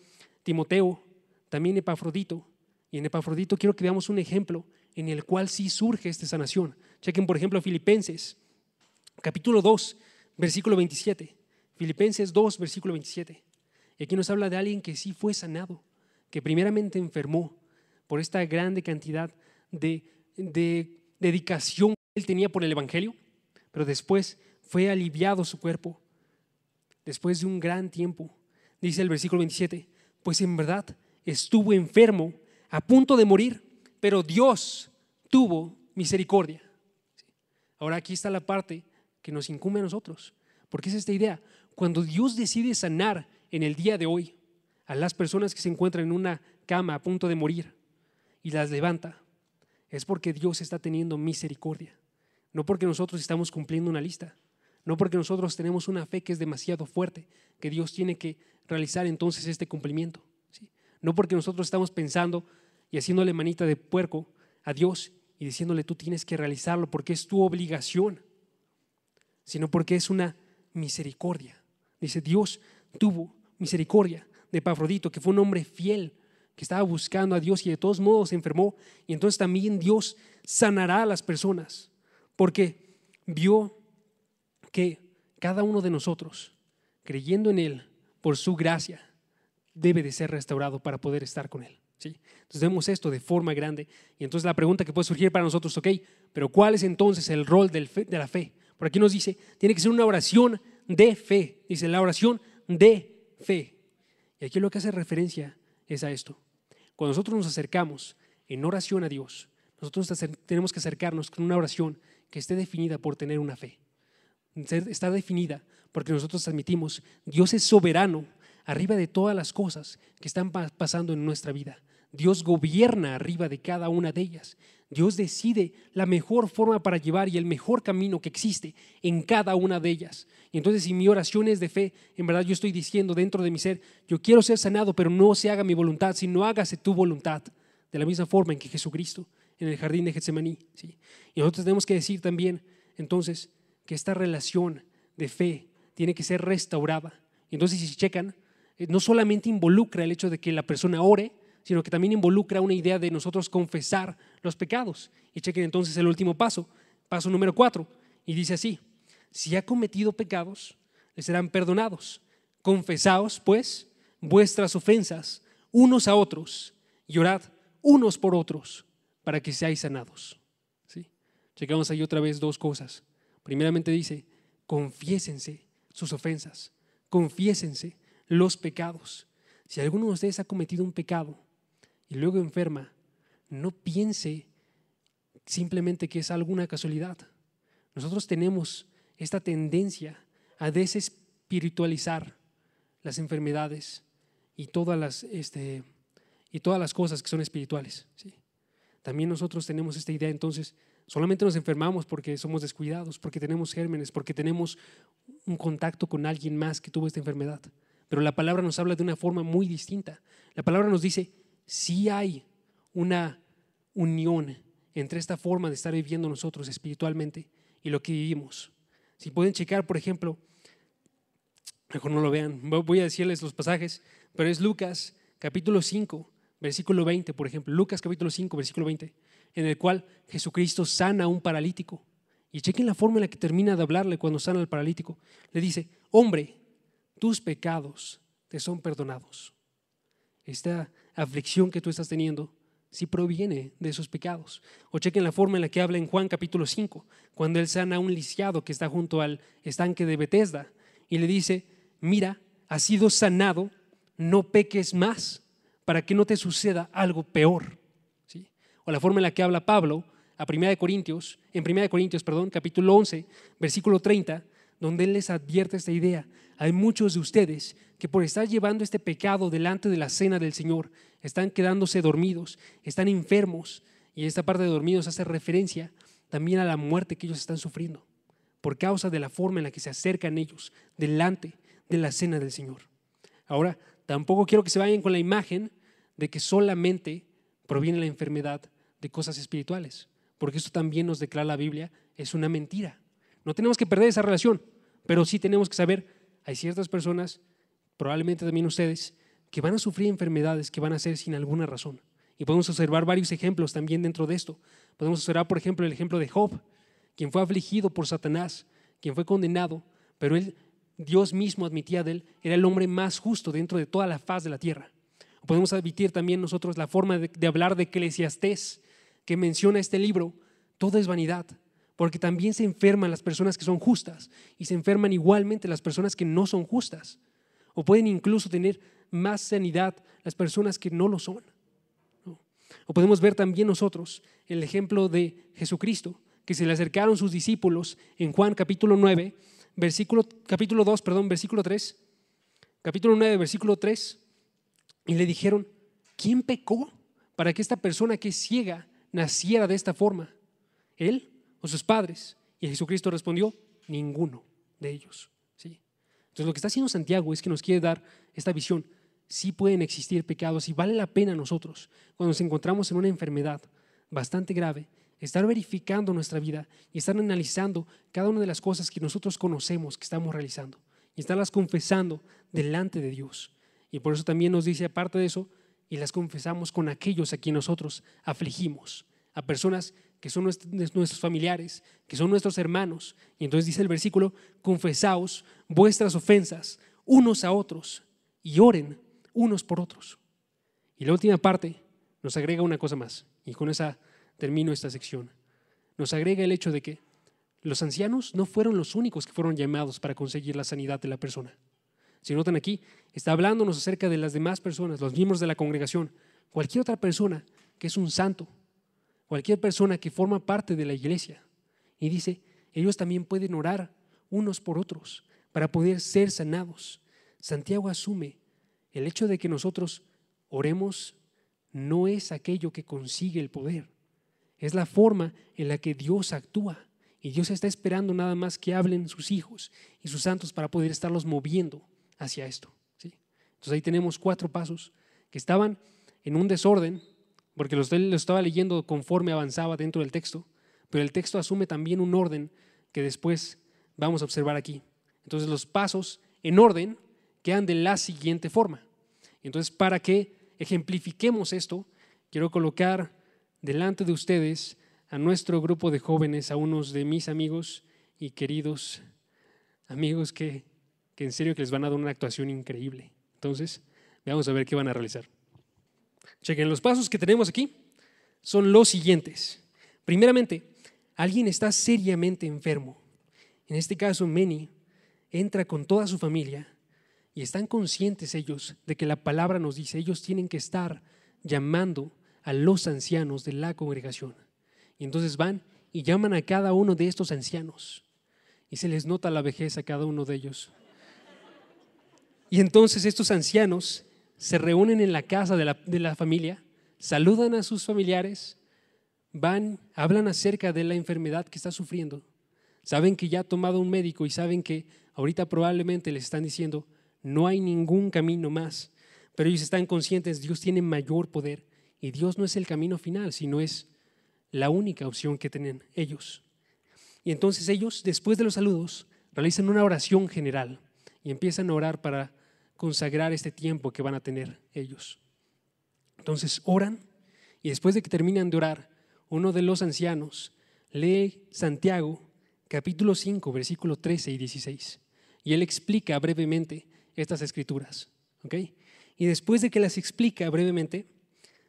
Timoteo, también Epafrodito. Y en Epafrodito quiero que veamos un ejemplo en el cual sí surge esta sanación. Chequen, por ejemplo, Filipenses, capítulo 2, versículo 27. Filipenses 2, versículo 27. Y aquí nos habla de alguien que sí fue sanado, que primeramente enfermó por esta grande cantidad de, de dedicación que él tenía por el Evangelio, pero después fue aliviado su cuerpo, después de un gran tiempo. Dice el versículo 27, pues en verdad estuvo enfermo, a punto de morir, pero Dios tuvo misericordia. Ahora aquí está la parte que nos incumbe a nosotros, porque es esta idea. Cuando Dios decide sanar en el día de hoy a las personas que se encuentran en una cama a punto de morir y las levanta, es porque Dios está teniendo misericordia, no porque nosotros estamos cumpliendo una lista, no porque nosotros tenemos una fe que es demasiado fuerte, que Dios tiene que realizar entonces este cumplimiento, ¿sí? no porque nosotros estamos pensando y haciéndole manita de puerco a Dios y diciéndole tú tienes que realizarlo porque es tu obligación, sino porque es una misericordia. Dice, Dios tuvo misericordia de Pafrodito, que fue un hombre fiel, que estaba buscando a Dios y de todos modos se enfermó. Y entonces también Dios sanará a las personas, porque vio que cada uno de nosotros, creyendo en Él por su gracia, debe de ser restaurado para poder estar con Él. ¿sí? Entonces vemos esto de forma grande. Y entonces la pregunta que puede surgir para nosotros, ok, pero ¿cuál es entonces el rol de la fe? Por aquí nos dice, tiene que ser una oración de fe. Dice, la oración de fe. Y aquí lo que hace referencia es a esto. Cuando nosotros nos acercamos en oración a Dios, nosotros tenemos que acercarnos con una oración que esté definida por tener una fe. Está definida porque nosotros admitimos, Dios es soberano arriba de todas las cosas que están pasando en nuestra vida. Dios gobierna arriba de cada una de ellas. Dios decide la mejor forma para llevar y el mejor camino que existe en cada una de ellas. Y entonces si mi oración es de fe, en verdad yo estoy diciendo dentro de mi ser, yo quiero ser sanado, pero no se haga mi voluntad, sino hágase tu voluntad, de la misma forma en que Jesucristo en el jardín de Getsemaní. ¿sí? Y nosotros tenemos que decir también, entonces, que esta relación de fe tiene que ser restaurada. Entonces, si checan, eh, no solamente involucra el hecho de que la persona ore, sino que también involucra una idea de nosotros confesar los pecados. Y chequen entonces el último paso, paso número cuatro, y dice así, si ha cometido pecados, le serán perdonados. Confesaos, pues, vuestras ofensas unos a otros y orad unos por otros para que seáis sanados. ¿Sí? Checamos ahí otra vez dos cosas. Primeramente dice, confiésense sus ofensas, confiésense los pecados. Si alguno de ustedes ha cometido un pecado, y luego enferma, no piense simplemente que es alguna casualidad. Nosotros tenemos esta tendencia a desespiritualizar las enfermedades y todas las, este, y todas las cosas que son espirituales. ¿sí? También nosotros tenemos esta idea, entonces, solamente nos enfermamos porque somos descuidados, porque tenemos gérmenes, porque tenemos un contacto con alguien más que tuvo esta enfermedad. Pero la palabra nos habla de una forma muy distinta. La palabra nos dice, si hay una unión entre esta forma de estar viviendo nosotros espiritualmente y lo que vivimos. Si pueden checar, por ejemplo, mejor no lo vean, voy a decirles los pasajes, pero es Lucas capítulo 5, versículo 20, por ejemplo, Lucas capítulo 5, versículo 20, en el cual Jesucristo sana a un paralítico. Y chequen la forma en la que termina de hablarle cuando sana al paralítico. Le dice, hombre, tus pecados te son perdonados. esta aflicción que tú estás teniendo, si proviene de esos pecados. O chequen la forma en la que habla en Juan capítulo 5, cuando él sana a un lisiado que está junto al estanque de Bethesda y le dice, mira, has sido sanado, no peques más para que no te suceda algo peor. ¿Sí? O la forma en la que habla Pablo a Primera de Corintios, en Primera de Corintios, perdón, capítulo 11, versículo 30, donde él les advierte esta idea. Hay muchos de ustedes que por estar llevando este pecado delante de la cena del Señor, están quedándose dormidos, están enfermos, y esta parte de dormidos hace referencia también a la muerte que ellos están sufriendo, por causa de la forma en la que se acercan ellos delante de la cena del Señor. Ahora, tampoco quiero que se vayan con la imagen de que solamente proviene la enfermedad de cosas espirituales, porque esto también nos declara la Biblia, es una mentira. No tenemos que perder esa relación, pero sí tenemos que saber, hay ciertas personas, probablemente también ustedes, que van a sufrir enfermedades que van a ser sin alguna razón. Y podemos observar varios ejemplos también dentro de esto. Podemos observar, por ejemplo, el ejemplo de Job, quien fue afligido por Satanás, quien fue condenado, pero él, Dios mismo admitía de él, era el hombre más justo dentro de toda la faz de la tierra. Podemos admitir también nosotros la forma de, de hablar de Eclesiastés, que menciona este libro, todo es vanidad, porque también se enferman las personas que son justas y se enferman igualmente las personas que no son justas. O pueden incluso tener más sanidad las personas que no lo son. O podemos ver también nosotros el ejemplo de Jesucristo, que se le acercaron sus discípulos en Juan capítulo 9, versículo, capítulo 2, perdón, versículo 3, capítulo 9, versículo 3, y le dijeron, ¿quién pecó para que esta persona que es ciega naciera de esta forma? ¿Él o sus padres? Y Jesucristo respondió, ninguno de ellos. Entonces lo que está haciendo Santiago es que nos quiere dar esta visión. Sí pueden existir pecados y vale la pena nosotros, cuando nos encontramos en una enfermedad bastante grave, estar verificando nuestra vida y estar analizando cada una de las cosas que nosotros conocemos que estamos realizando y estarlas confesando delante de Dios. Y por eso también nos dice, aparte de eso, y las confesamos con aquellos a quienes nosotros afligimos, a personas que son nuestros familiares, que son nuestros hermanos. Y entonces dice el versículo, confesaos vuestras ofensas unos a otros y oren unos por otros. Y la última parte nos agrega una cosa más, y con esa termino esta sección. Nos agrega el hecho de que los ancianos no fueron los únicos que fueron llamados para conseguir la sanidad de la persona. Si notan aquí, está hablándonos acerca de las demás personas, los miembros de la congregación, cualquier otra persona que es un santo, cualquier persona que forma parte de la iglesia. Y dice, ellos también pueden orar unos por otros para poder ser sanados. Santiago asume el hecho de que nosotros oremos no es aquello que consigue el poder, es la forma en la que Dios actúa. Y Dios está esperando nada más que hablen sus hijos y sus santos para poder estarlos moviendo hacia esto. ¿sí? Entonces ahí tenemos cuatro pasos que estaban en un desorden, porque los lo estaba leyendo conforme avanzaba dentro del texto, pero el texto asume también un orden que después vamos a observar aquí. Entonces los pasos en orden quedan de la siguiente forma. Entonces, para que ejemplifiquemos esto, quiero colocar delante de ustedes a nuestro grupo de jóvenes, a unos de mis amigos y queridos amigos que, que en serio que les van a dar una actuación increíble. Entonces, vamos a ver qué van a realizar. Chequen, los pasos que tenemos aquí son los siguientes. Primeramente, alguien está seriamente enfermo. En este caso, Meni entra con toda su familia y están conscientes ellos de que la palabra nos dice, ellos tienen que estar llamando a los ancianos de la congregación. Y entonces van y llaman a cada uno de estos ancianos. Y se les nota la vejez a cada uno de ellos. Y entonces estos ancianos se reúnen en la casa de la, de la familia, saludan a sus familiares, van, hablan acerca de la enfermedad que está sufriendo. Saben que ya ha tomado un médico y saben que ahorita probablemente les están diciendo, no hay ningún camino más. Pero ellos están conscientes, Dios tiene mayor poder y Dios no es el camino final, sino es la única opción que tienen ellos. Y entonces ellos, después de los saludos, realizan una oración general y empiezan a orar para consagrar este tiempo que van a tener ellos. Entonces oran y después de que terminan de orar, uno de los ancianos lee Santiago capítulo 5, versículo 13 y 16. Y él explica brevemente estas escrituras. Y después de que las explica brevemente,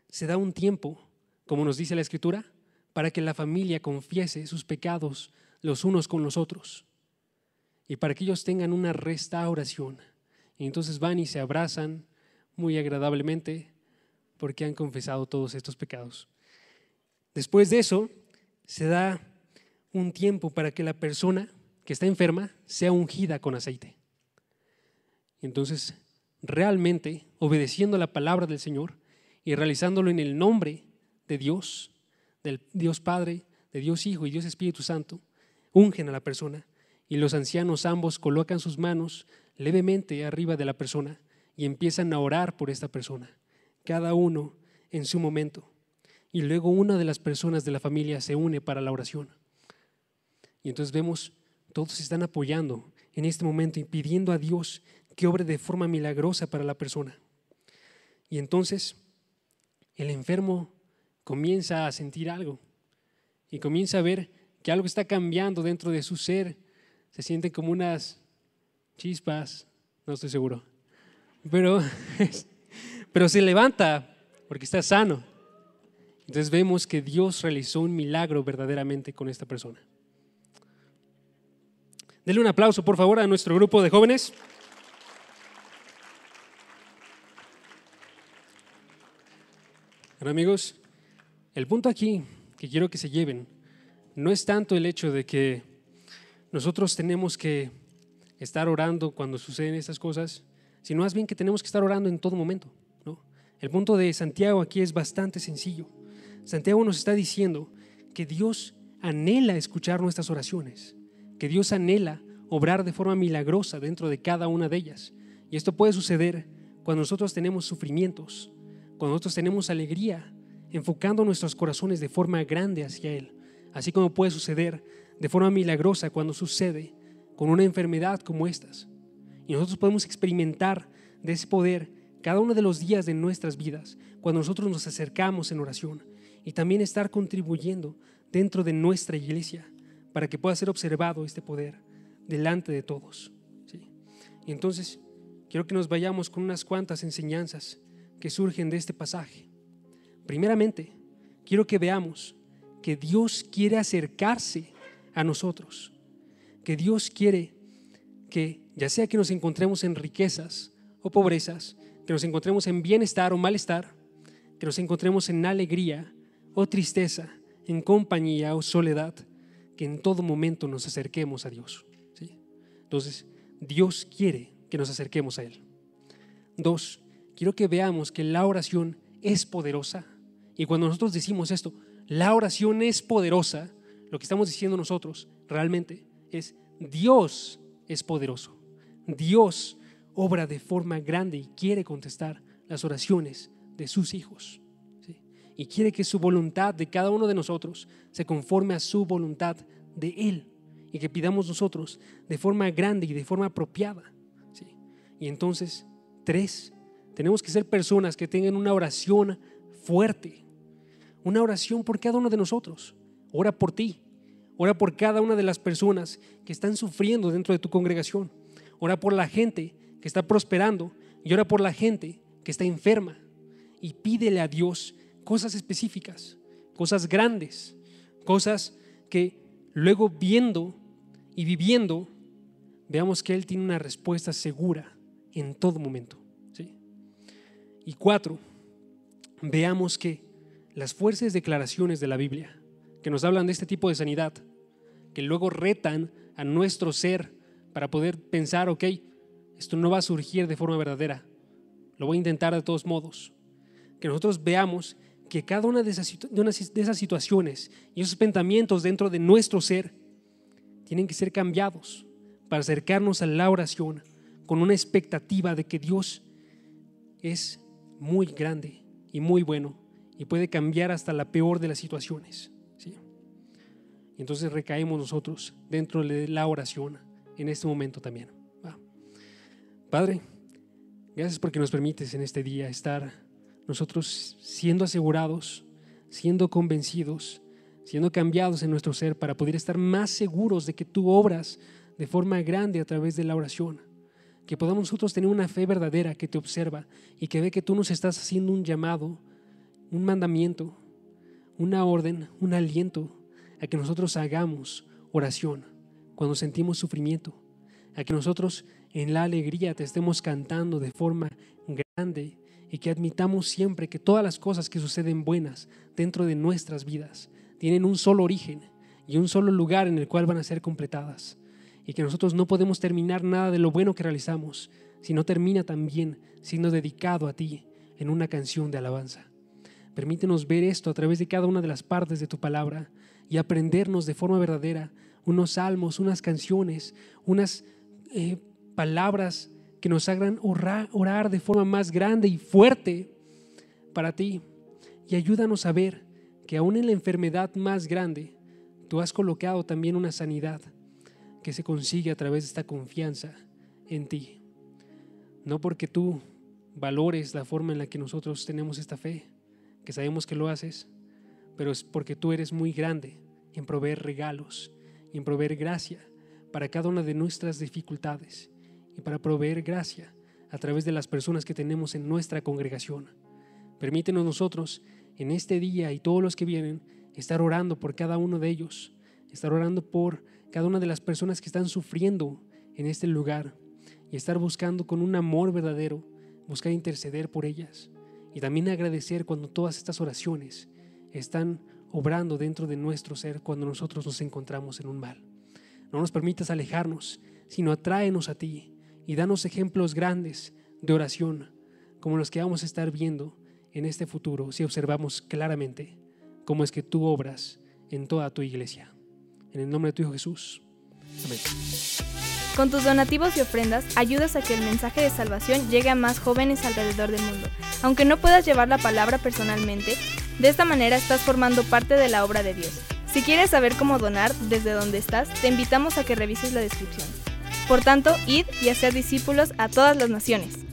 se da un tiempo, como nos dice la Escritura, para que la familia confiese sus pecados los unos con los otros y para que ellos tengan una restauración. Y entonces van y se abrazan muy agradablemente porque han confesado todos estos pecados. Después de eso, se da un tiempo para que la persona que está enferma sea ungida con aceite. Entonces, realmente, obedeciendo la palabra del Señor y realizándolo en el nombre de Dios, del Dios Padre, de Dios Hijo y Dios Espíritu Santo, ungen a la persona y los ancianos ambos colocan sus manos levemente arriba de la persona y empiezan a orar por esta persona, cada uno en su momento. Y luego una de las personas de la familia se une para la oración. Y entonces vemos, todos se están apoyando en este momento y pidiendo a Dios que obre de forma milagrosa para la persona. Y entonces el enfermo comienza a sentir algo y comienza a ver que algo está cambiando dentro de su ser. Se sienten como unas chispas, no estoy seguro. Pero, pero se levanta porque está sano. Entonces vemos que Dios realizó un milagro verdaderamente con esta persona. Denle un aplauso, por favor, a nuestro grupo de jóvenes. Bueno, amigos, el punto aquí que quiero que se lleven no es tanto el hecho de que nosotros tenemos que estar orando cuando suceden estas cosas, sino más bien que tenemos que estar orando en todo momento. ¿no? El punto de Santiago aquí es bastante sencillo. Santiago nos está diciendo que Dios anhela escuchar nuestras oraciones, que Dios anhela obrar de forma milagrosa dentro de cada una de ellas. Y esto puede suceder cuando nosotros tenemos sufrimientos, cuando nosotros tenemos alegría, enfocando nuestros corazones de forma grande hacia Él, así como puede suceder de forma milagrosa cuando sucede con una enfermedad como estas. Y nosotros podemos experimentar de ese poder cada uno de los días de nuestras vidas, cuando nosotros nos acercamos en oración y también estar contribuyendo dentro de nuestra iglesia para que pueda ser observado este poder delante de todos. Y entonces quiero que nos vayamos con unas cuantas enseñanzas que surgen de este pasaje. Primeramente, quiero que veamos que Dios quiere acercarse a nosotros, que Dios quiere que ya sea que nos encontremos en riquezas o pobrezas, que nos encontremos en bienestar o malestar, que nos encontremos en alegría o tristeza, en compañía o soledad, que en todo momento nos acerquemos a Dios. Entonces, Dios quiere que nos acerquemos a Él. Dos, quiero que veamos que la oración es poderosa. Y cuando nosotros decimos esto, la oración es poderosa, lo que estamos diciendo nosotros realmente es Dios es poderoso. Dios obra de forma grande y quiere contestar las oraciones de sus hijos. Y quiere que su voluntad de cada uno de nosotros se conforme a su voluntad de Él y que pidamos nosotros de forma grande y de forma apropiada. Y entonces, tres, tenemos que ser personas que tengan una oración fuerte, una oración por cada uno de nosotros. Ora por ti, ora por cada una de las personas que están sufriendo dentro de tu congregación. Ora por la gente que está prosperando y ora por la gente que está enferma. Y pídele a Dios cosas específicas, cosas grandes, cosas que luego viendo y viviendo, veamos que Él tiene una respuesta segura en todo momento. Y cuatro, veamos que las fuertes declaraciones de la Biblia, que nos hablan de este tipo de sanidad, que luego retan a nuestro ser para poder pensar, ok, esto no va a surgir de forma verdadera, lo voy a intentar de todos modos. Que nosotros veamos que cada una de esas, de esas situaciones y esos pensamientos dentro de nuestro ser tienen que ser cambiados para acercarnos a la oración con una expectativa de que Dios es muy grande y muy bueno y puede cambiar hasta la peor de las situaciones. Entonces recaemos nosotros dentro de la oración en este momento también. Padre, gracias porque nos permites en este día estar nosotros siendo asegurados, siendo convencidos siendo cambiados en nuestro ser para poder estar más seguros de que tú obras de forma grande a través de la oración. que podamos nosotros tener una fe verdadera que te observa y que ve que tú nos estás haciendo un llamado, un mandamiento, una orden, un aliento a que nosotros hagamos oración cuando sentimos sufrimiento, a que nosotros en la alegría te estemos cantando de forma grande y que admitamos siempre que todas las cosas que suceden buenas dentro de nuestras vidas tienen un solo origen y un solo lugar en el cual van a ser completadas. Y que nosotros no podemos terminar nada de lo bueno que realizamos si no termina también siendo dedicado a ti en una canción de alabanza. Permítenos ver esto a través de cada una de las partes de tu palabra y aprendernos de forma verdadera unos salmos, unas canciones, unas eh, palabras que nos hagan orar, orar de forma más grande y fuerte para ti. Y ayúdanos a ver que aún en la enfermedad más grande, tú has colocado también una sanidad que se consigue a través de esta confianza en ti. No porque tú valores la forma en la que nosotros tenemos esta fe, que sabemos que lo haces, pero es porque tú eres muy grande en proveer regalos y en proveer gracia para cada una de nuestras dificultades y para proveer gracia a través de las personas que tenemos en nuestra congregación. Permítenos nosotros en este día y todos los que vienen estar orando por cada uno de ellos, estar orando por cada una de las personas que están sufriendo en este lugar y estar buscando con un amor verdadero, buscar interceder por ellas y también agradecer cuando todas estas oraciones están obrando dentro de nuestro ser cuando nosotros nos encontramos en un mal. No nos permitas alejarnos, sino atráenos a ti y danos ejemplos grandes de oración, como los que vamos a estar viendo en este futuro si observamos claramente cómo es que tú obras en toda tu iglesia. En el nombre de tu Hijo Jesús. Amén. Con tus donativos y ofrendas ayudas a que el mensaje de salvación llegue a más jóvenes alrededor del mundo. Aunque no puedas llevar la palabra personalmente, de esta manera estás formando parte de la obra de Dios. Si quieres saber cómo donar desde donde estás, te invitamos a que revises la descripción. Por tanto, id y hacer discípulos a todas las naciones.